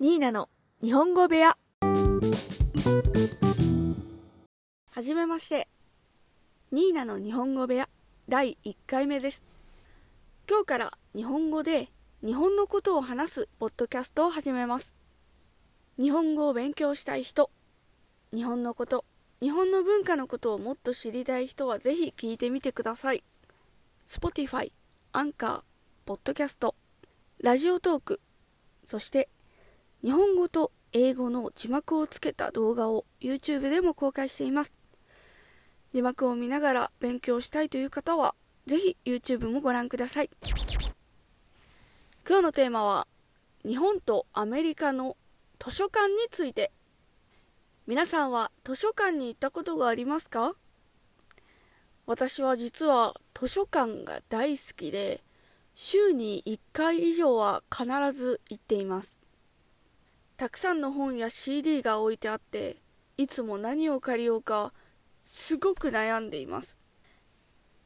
ニーナの日本語部屋。はじめまして。ニーナの日本語部屋。第1回目です。今日から日本語で日本のことを話すポッドキャストを始めます。日本語を勉強したい人。日本のこと。日本の文化のことをもっと知りたい人はぜひ聞いてみてください。Spotify、アンカー、ポッドキャストラジオトーク。そして日本語と英語の字幕をつけた動画を YouTube でも公開しています。字幕を見ながら勉強したいという方はぜひ YouTube もご覧ください。今日のテーマは日本とアメリカの図書館について。皆さんは図書館に行ったことがありますか？私は実は図書館が大好きで週に1回以上は必ず行っています。たくさんの本や CD が置いてあっていつも何を借りようかすごく悩んでいます。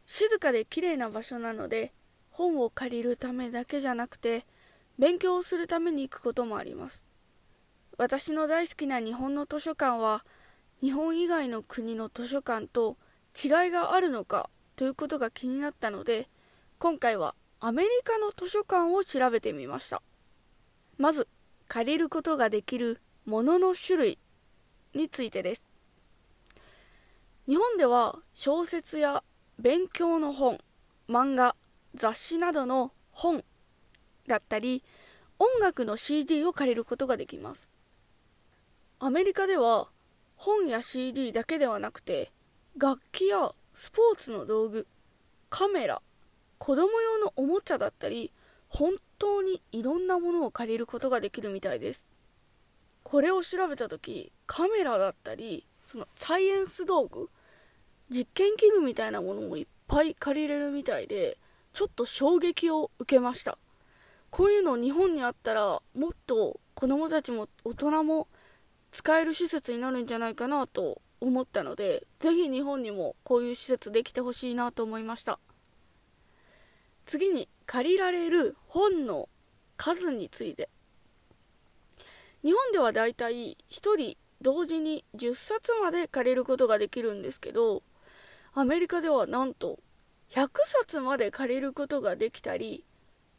静かで綺麗な場所なので本を借りるためだけじゃなくて勉強をするために行くこともあります。私の大好きな日本の図書館は日本以外の国の図書館と違いがあるのかということが気になったので今回はアメリカの図書館を調べてみました。まず借りることができるものの種類についてです。日本では小説や勉強の本漫画雑誌などの本だったり音楽の CD を借りることができます。アメリカでは本や CD だけではなくて楽器やスポーツの道具カメラ子供用のおもちゃだったり本当にいろんなものを借りることができるみたいです。これを調べた時カメラだったりそのサイエンス道具実験器具みたいなものもいっぱい借りれるみたいでちょっと衝撃を受けました。こういうの日本にあったらもっと子供たちも大人も使える施設になるんじゃないかなと思ったのでぜひ日本にもこういう施設できてほしいなと思いました。次に借りられる本の数について。日本ではだいたい1人同時に10冊まで借りることができるんですけどアメリカではなんと100冊まで借りることができたり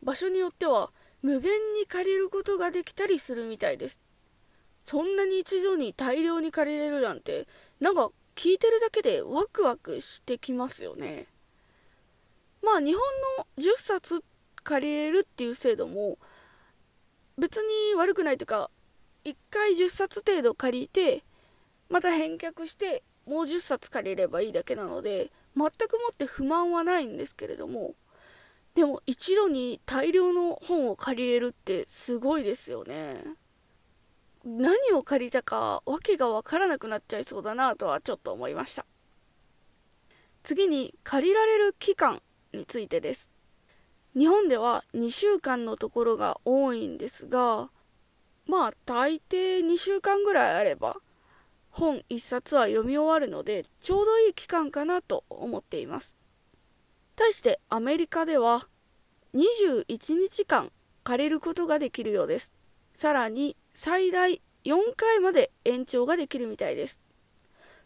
場所によっては無限に借りることができたりするみたいです。そんなに一度に大量に借りれるなんてなんか聞いてるだけでワクワクしてきますよね。まあ日本の10冊借りれるっていう制度も別に悪くないというか1回10冊程度借りてまた返却してもう10冊借りればいいだけなので全くもって不満はないんですけれどもでも一度に大量の本を借りれるってすごいですよね。何を借りたか訳が分からなくなっちゃいそうだなとはちょっと思いました。次に借りられる期間。についてです。日本では2週間のところが多いんですがまあ大抵2週間ぐらいあれば本1冊は読み終わるのでちょうどいい期間かなと思っています。対してアメリカでは21日間借りることができるようです。さらに最大4回まで延長ができるみたいです。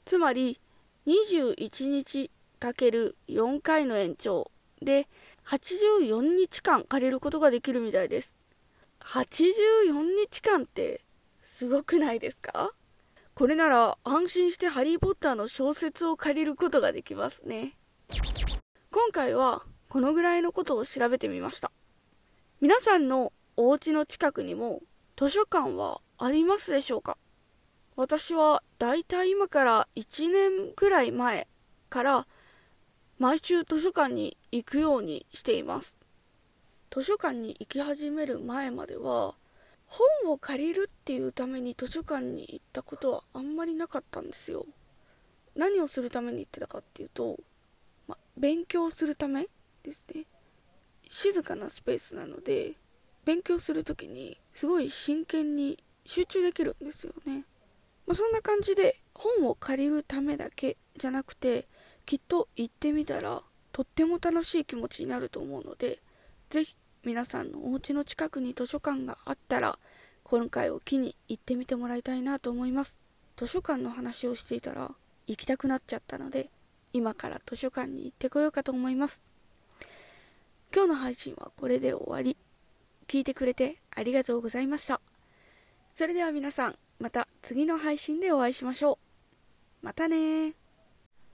つまり21日 ×4 回の延長で84日間借りることができるみたいです。84日間ってすごくないですか？これなら安心してハリー・ポッターの小説を借りることができますね。今回はこのぐらいのことを調べてみました。皆さんのお家の近くにも図書館はありますでしょうか？私はだいたい今から1年くらい前から毎週図書館に行くようにしています。図書館に行き始める前までは本を借りるっていうために図書館に行ったことはあんまりなかったんですよ。何をするために行ってたかっていうと、ま、勉強するためですね。静かなスペースなので勉強する時にすごい真剣に集中できるんですよね、まあ、そんな感じで本を借りるためだけじゃなくてきっと行ってみたらとっても楽しい気持ちになると思うので是非皆さんのお家の近くに図書館があったら今回を機に行ってみてもらいたいなと思います。図書館の話をしていたら行きたくなっちゃったので今から図書館に行ってこようかと思います。今日の配信はこれで終わり。聞いてくれてありがとうございました。それでは皆さんまた次の配信でお会いしましょう。またね